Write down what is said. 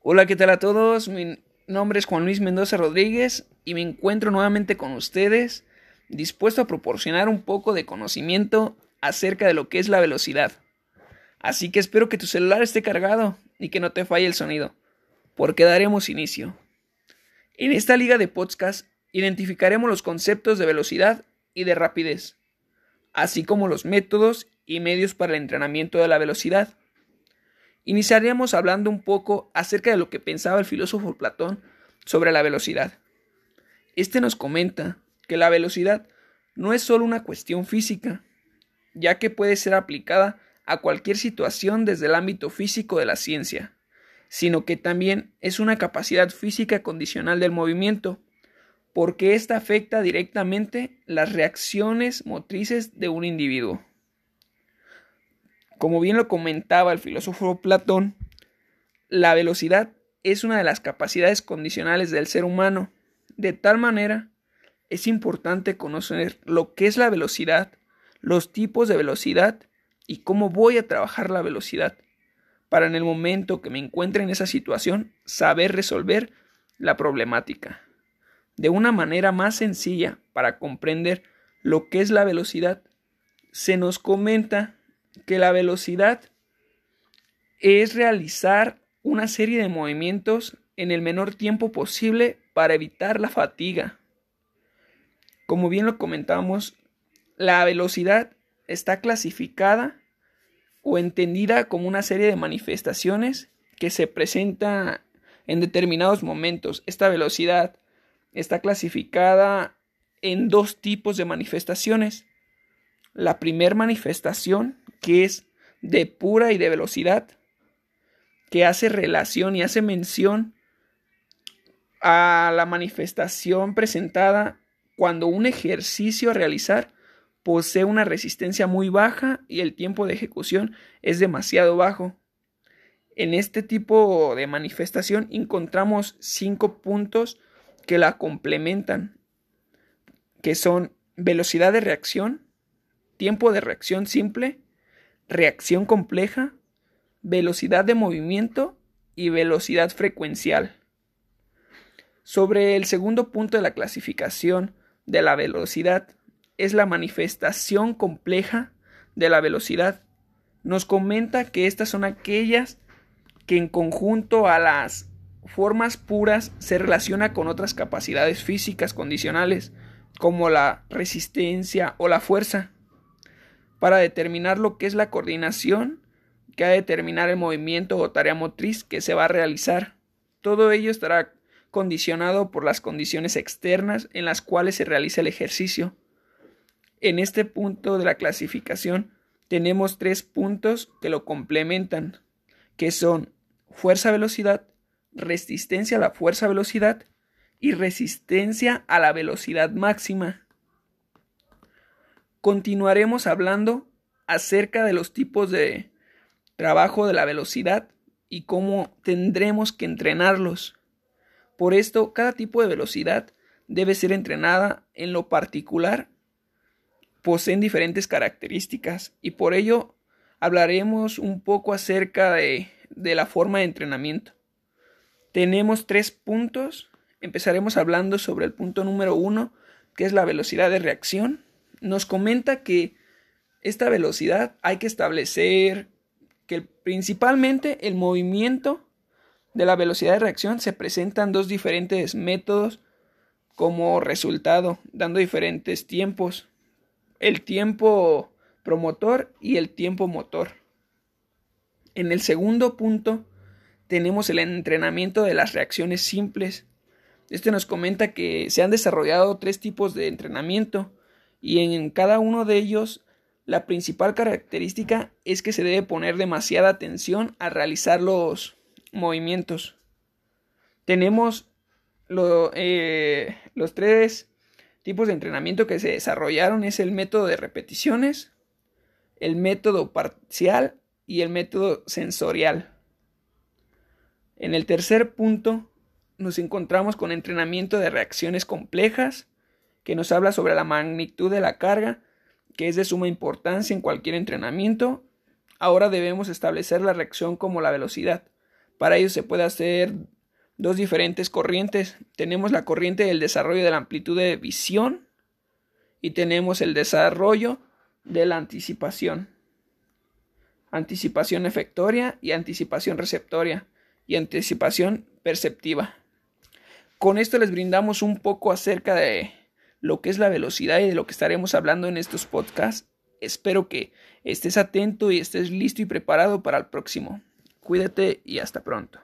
Hola, ¿qué tal a todos? Mi nombre es Juan Luis Mendoza Rodríguez y me encuentro nuevamente con ustedes, dispuesto a proporcionar un poco de conocimiento acerca de lo que es la velocidad. Así que espero que tu celular esté cargado y que no te falle el sonido, porque daremos inicio. En esta liga de podcast identificaremos los conceptos de velocidad y de rapidez, así como los métodos y medios para el entrenamiento de la velocidad. Iniciaríamos hablando un poco acerca de lo que pensaba el filósofo Platón sobre la velocidad. Este nos comenta que la velocidad no es solo una cuestión física, ya que puede ser aplicada a cualquier situación desde el ámbito físico de la ciencia, sino que también es una capacidad física condicional del movimiento, porque ésta afecta directamente las reacciones motrices de un individuo. Como bien lo comentaba el filósofo Platón, la velocidad es una de las capacidades condicionales del ser humano. De tal manera, es importante conocer lo que es la velocidad, los tipos de velocidad y cómo voy a trabajar la velocidad, para en el momento que me encuentre en esa situación saber resolver la problemática. De una manera más sencilla para comprender lo que es la velocidad, se nos comenta que la velocidad es realizar una serie de movimientos en el menor tiempo posible para evitar la fatiga. Como bien lo comentamos, la velocidad está clasificada o entendida como una serie de manifestaciones que se presenta en determinados momentos. Esta velocidad está clasificada en dos tipos de manifestaciones. La primera manifestación que es de pura y de velocidad, que hace relación y hace mención a la manifestación presentada cuando un ejercicio a realizar posee una resistencia muy baja y el tiempo de ejecución es demasiado bajo. En este tipo de manifestación encontramos cinco puntos que la complementan, que son velocidad de reacción, tiempo de reacción simple, reacción compleja, velocidad de movimiento y velocidad frecuencial. Sobre el segundo punto de la clasificación de la velocidad es la manifestación compleja de la velocidad. Nos comenta que estas son aquellas que en conjunto a las formas puras se relaciona con otras capacidades físicas condicionales como la resistencia o la fuerza para determinar lo que es la coordinación que ha de determinar el movimiento o tarea motriz que se va a realizar. Todo ello estará condicionado por las condiciones externas en las cuales se realiza el ejercicio. En este punto de la clasificación tenemos tres puntos que lo complementan, que son fuerza-velocidad, resistencia a la fuerza-velocidad y resistencia a la velocidad máxima continuaremos hablando acerca de los tipos de trabajo de la velocidad y cómo tendremos que entrenarlos. Por esto, cada tipo de velocidad debe ser entrenada en lo particular. Poseen diferentes características y por ello hablaremos un poco acerca de, de la forma de entrenamiento. Tenemos tres puntos. Empezaremos hablando sobre el punto número uno, que es la velocidad de reacción nos comenta que esta velocidad hay que establecer que principalmente el movimiento de la velocidad de reacción se presentan dos diferentes métodos como resultado, dando diferentes tiempos. El tiempo promotor y el tiempo motor. En el segundo punto tenemos el entrenamiento de las reacciones simples. Este nos comenta que se han desarrollado tres tipos de entrenamiento y en cada uno de ellos la principal característica es que se debe poner demasiada atención al realizar los movimientos. Tenemos eh, los tres tipos de entrenamiento que se desarrollaron es el método de repeticiones, el método parcial y el método sensorial. En el tercer punto nos encontramos con entrenamiento de reacciones complejas, que nos habla sobre la magnitud de la carga, que es de suma importancia en cualquier entrenamiento. Ahora debemos establecer la reacción como la velocidad, Para ello se puede hacer dos diferentes corrientes. Tenemos la corriente del desarrollo de la amplitud de visión y tenemos el desarrollo de la anticipación. Anticipación efectoria y anticipación receptoria y anticipación perceptiva. Con esto les brindamos un poco acerca de lo que es la velocidad y de lo que estaremos hablando en estos podcasts. Espero que estés atento y estés listo y preparado para el próximo. Cuídate y hasta pronto.